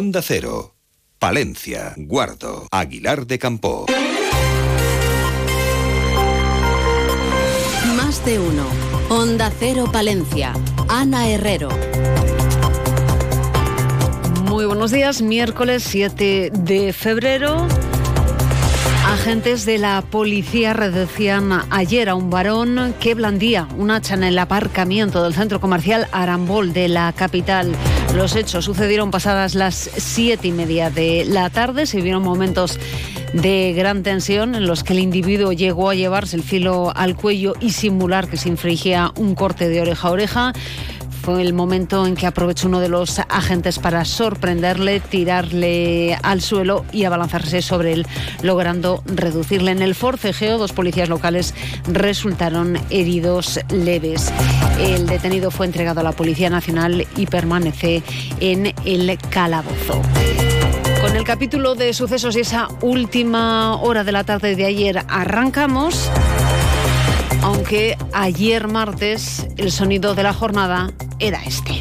Onda Cero, Palencia, Guardo, Aguilar de Campo. Más de uno. Onda Cero Palencia. Ana Herrero. Muy buenos días, miércoles 7 de febrero. Agentes de la policía reducían ayer a un varón que blandía un hacha en el aparcamiento del centro comercial Arambol de la capital. Los hechos sucedieron pasadas las siete y media de la tarde. Se vieron momentos de gran tensión en los que el individuo llegó a llevarse el filo al cuello y simular que se infringía un corte de oreja a oreja. Fue el momento en que aprovechó uno de los agentes para sorprenderle, tirarle al suelo y abalanzarse sobre él, logrando reducirle. En el forcejeo, dos policías locales resultaron heridos leves. El detenido fue entregado a la Policía Nacional y permanece en el calabozo. Con el capítulo de sucesos y esa última hora de la tarde de ayer arrancamos aunque ayer martes el sonido de la jornada era este.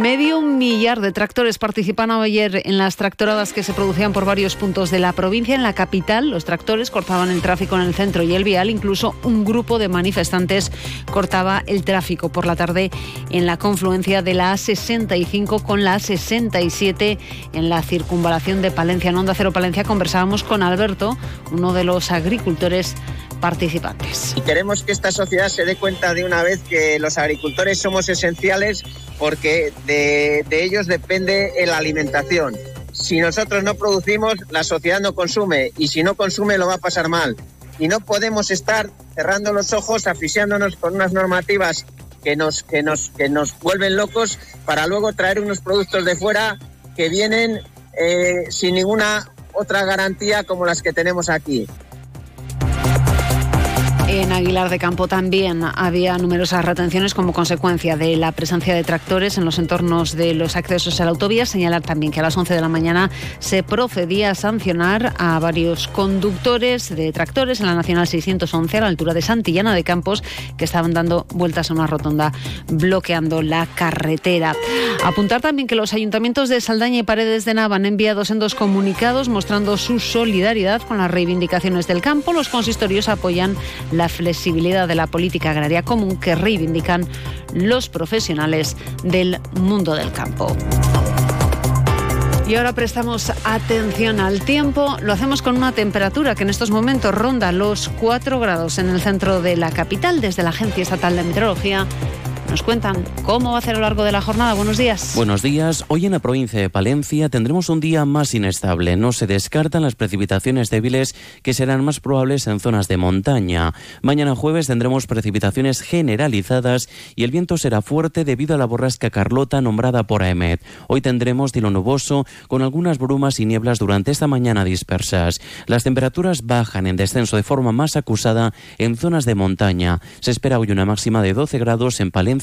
Medio millar de tractores participaron ayer en las tractoradas que se producían por varios puntos de la provincia. En la capital, los tractores cortaban el tráfico en el centro y el vial. Incluso un grupo de manifestantes cortaba el tráfico por la tarde en la confluencia de la A65 con la A67 en la circunvalación de Palencia. En Onda Cero Palencia conversábamos con Alberto, uno de los agricultores participantes. Y queremos que esta sociedad se dé cuenta de una vez que los agricultores somos esenciales porque de, ellos depende la alimentación. Si nosotros no producimos, la sociedad no consume y si no consume lo va a pasar mal. Y no podemos estar cerrando los ojos, asfixiándonos con unas normativas que nos, que nos, que nos vuelven locos para luego traer unos productos de fuera que vienen eh, sin ninguna otra garantía como las que tenemos aquí. En Aguilar de Campo también había numerosas retenciones como consecuencia de la presencia de tractores en los entornos de los accesos a la autovía. Señalar también que a las 11 de la mañana se procedía a sancionar a varios conductores de tractores en la Nacional 611 a la altura de Santillana de Campos que estaban dando vueltas a una rotonda bloqueando la carretera. Apuntar también que los ayuntamientos de Saldaña y Paredes de Nava han enviado dos comunicados mostrando su solidaridad con las reivindicaciones del campo. Los consistorios apoyan la la flexibilidad de la política agraria común que reivindican los profesionales del mundo del campo. Y ahora prestamos atención al tiempo. Lo hacemos con una temperatura que en estos momentos ronda los 4 grados en el centro de la capital. Desde la Agencia Estatal de Meteorología nos cuentan cómo va a ser a lo largo de la jornada. Buenos días. Buenos días. Hoy en la provincia de Palencia tendremos un día más inestable. No se descartan las precipitaciones débiles que serán más probables en zonas de montaña. Mañana jueves tendremos precipitaciones generalizadas y el viento será fuerte debido a la borrasca Carlota nombrada por AEMET. Hoy tendremos cielo nuboso con algunas brumas y nieblas durante esta mañana dispersas. Las temperaturas bajan en descenso de forma más acusada en zonas de montaña. Se espera hoy una máxima de 12 grados en Palencia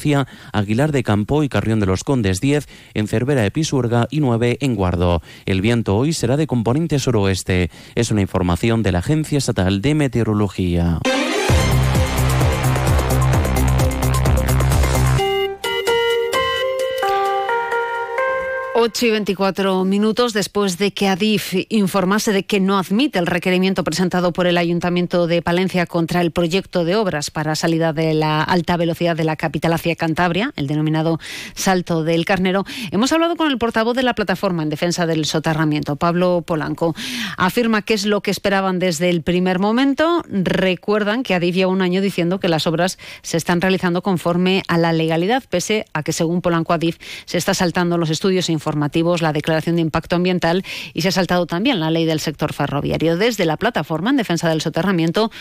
Aguilar de Campo y Carrión de los Condes 10, en Cervera de Pisuerga y 9 en Guardo. El viento hoy será de componente suroeste. Es una información de la Agencia Estatal de Meteorología. 8 y 24 minutos después de que Adif informase de que no admite el requerimiento presentado por el Ayuntamiento de Palencia contra el proyecto de obras para salida de la alta velocidad de la capital hacia Cantabria, el denominado Salto del Carnero, hemos hablado con el portavoz de la plataforma en defensa del soterramiento, Pablo Polanco. Afirma que es lo que esperaban desde el primer momento. Recuerdan que Adif lleva un año diciendo que las obras se están realizando conforme a la legalidad, pese a que, según Polanco Adif, se está saltando los estudios e informaciones la declaración de impacto ambiental y se ha saltado también la ley del sector ferroviario. Desde la plataforma en defensa del soterramiento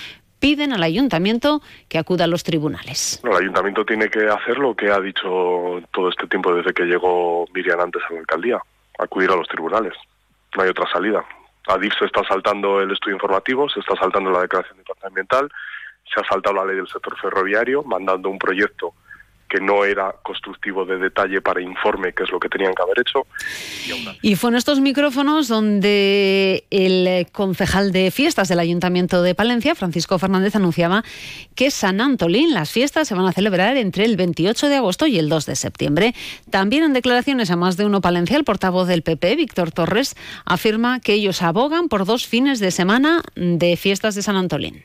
piden al ayuntamiento que acuda a los tribunales. el ayuntamiento tiene que hacer lo que ha dicho todo este tiempo desde que llegó Miriam antes a la alcaldía, acudir a los tribunales. No hay otra salida. Adif se está saltando el estudio informativo, se está saltando la declaración de impacto ambiental, se ha saltado la ley del sector ferroviario, mandando un proyecto que no era constructivo de detalle para informe, que es lo que tenían que haber hecho. Y, fue en estos micrófonos donde el concejal de fiestas del Ayuntamiento de Palencia, Francisco Fernández, anunciaba que San Antolín, las fiestas se van a celebrar entre el 28 de agosto y el 2 de septiembre. También en declaraciones a más de uno Palencia, el portavoz del PP, Víctor Torres, afirma que ellos abogan por dos fines de semana de fiestas de San Antolín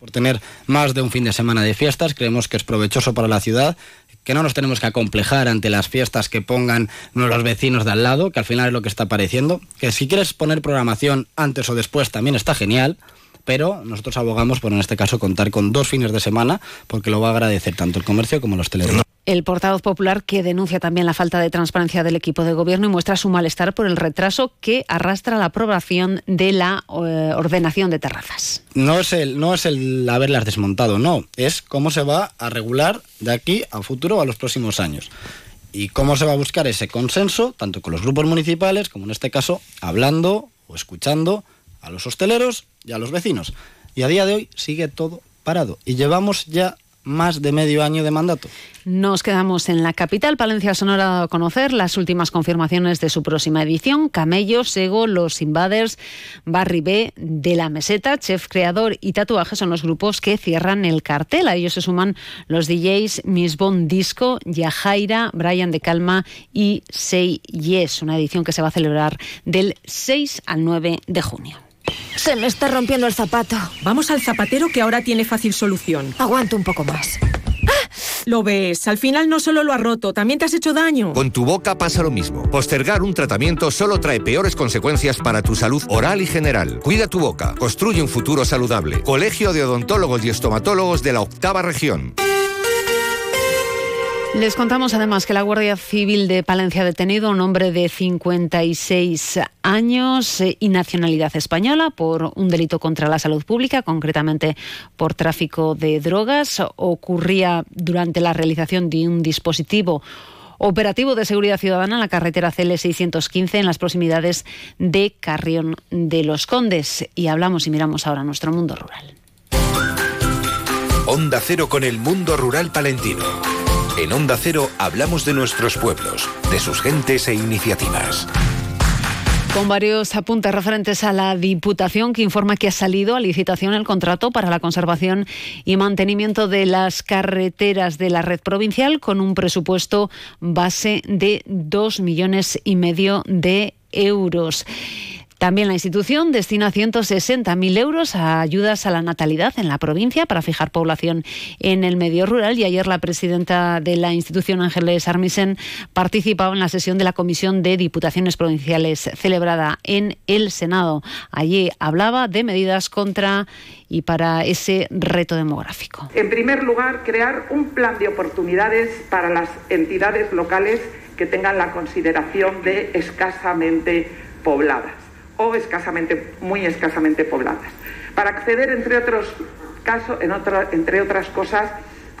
por tener más de un fin de semana de fiestas. Creemos que es provechoso para la ciudad, que no nos tenemos que acomplejar ante las fiestas que pongan los vecinos de al lado, que al final es lo que está apareciendo. Que si quieres poner programación antes o después también está genial pero nosotros abogamos por en este caso contar con dos fines de semana porque lo va a agradecer tanto el comercio como los hostelería. El portavoz popular que denuncia también la falta de transparencia del equipo de gobierno y muestra su malestar por el retraso que arrastra la aprobación de la eh, ordenación de terrazas. No es el no es el haberlas desmontado, no, es cómo se va a regular de aquí a futuro a los próximos años. Y cómo se va a buscar ese consenso, tanto con los grupos municipales como en este caso hablando o escuchando a los hosteleros y a los vecinos. Y a día de hoy sigue todo parado. Y llevamos ya más de medio año de mandato. Nos quedamos en la capital. Palencia Sonora ha dado a conocer las últimas confirmaciones de su próxima edición. Camello, Sego, Los Invaders, Barry B, De la Meseta, Chef Creador y Tatuaje son los grupos que cierran el cartel. A ellos se suman los DJs Miss Bond Disco, Yajaira, Brian de Calma y Say Yes, una edición que se va a celebrar del 6 al 9 de junio. Se me está rompiendo el zapato. Vamos al zapatero que ahora tiene fácil solución. Aguanto un poco más. Lo ves, al final no solo lo ha roto, también te has hecho daño. Con tu boca pasa lo mismo. Postergar un tratamiento solo trae peores consecuencias para tu salud oral y general. Cuida tu boca, construye un futuro saludable. Colegio de Odontólogos y Estomatólogos de la Octava Región. Les contamos además que la Guardia Civil de Palencia ha detenido a un hombre de 56 años eh, y nacionalidad española por un delito contra la salud pública, concretamente por tráfico de drogas. Ocurría durante la realización de un dispositivo operativo de seguridad ciudadana en la carretera CL615 en las proximidades de Carrión de los Condes. Y hablamos y miramos ahora nuestro mundo rural. Onda Cero con el mundo rural palentino. En Onda Cero hablamos de nuestros pueblos, de sus gentes e iniciativas. Con varios apuntes referentes a la Diputación que informa que ha salido a licitación el contrato para la conservación y mantenimiento de las carreteras de la red provincial con un presupuesto base de dos millones y medio de euros. También la institución destina 160.000 euros a ayudas a la natalidad en la provincia para fijar población en el medio rural y ayer la presidenta de la institución, Ángeles Armisen, participaba en la sesión de la Comisión de Diputaciones Provinciales celebrada en el Senado. Allí hablaba de medidas contra y para ese reto demográfico. En primer lugar, crear un plan de oportunidades para las entidades locales que tengan la consideración de escasamente pobladas o escasamente, muy escasamente pobladas, para acceder, entre otros casos, en entre otras cosas,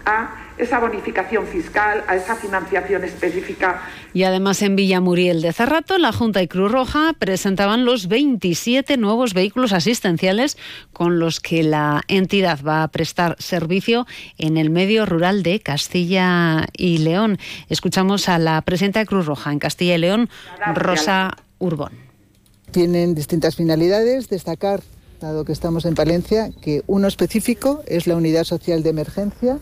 a esa bonificación fiscal, a esa financiación específica. Y además en Villamuriel de Cerrato, la Junta y Cruz Roja presentaban los 27 nuevos vehículos asistenciales con los que la entidad va a prestar servicio en el medio rural de Castilla y León. Escuchamos a la presidenta de Cruz Roja en Castilla y León, Rosa Urbón. Tienen distintas finalidades. Destacar, dado que estamos en Palencia, que uno específico es la unidad social de emergencia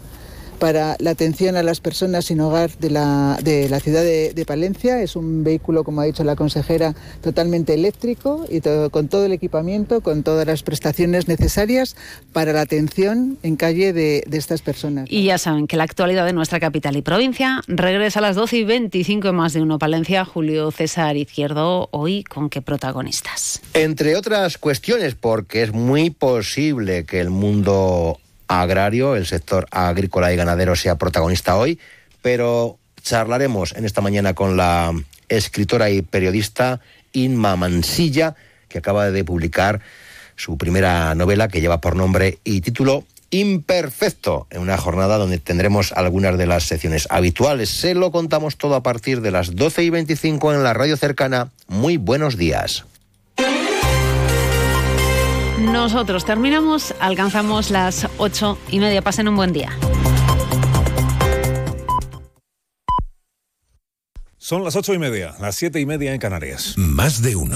para la atención a las personas sin hogar de la, de la ciudad de, Palencia. Es un vehículo, como ha dicho la consejera, totalmente eléctrico y con todo el equipamiento, con todas las prestaciones necesarias para la atención en calle de, de, estas personas. Y ya saben que la actualidad de nuestra capital y provincia regresa a las 12 y 25 más de uno Palencia. Julio César Izquierdo, hoy con qué protagonistas. Entre otras cuestiones, porque es muy posible que el mundo agrario, el sector agrícola y ganadero sea protagonista hoy, pero charlaremos en esta mañana con la escritora y periodista Inma Mansilla, que acaba de publicar su primera novela que lleva por nombre y título Imperfecto, en una jornada donde tendremos algunas de las secciones habituales. Se lo contamos todo a partir de las 12 y 25 en la radio cercana. Muy buenos días. Nosotros terminamos, alcanzamos las ocho y media. Pasen un buen día. Son las ocho y media, las siete y media en Canarias. Más de uno.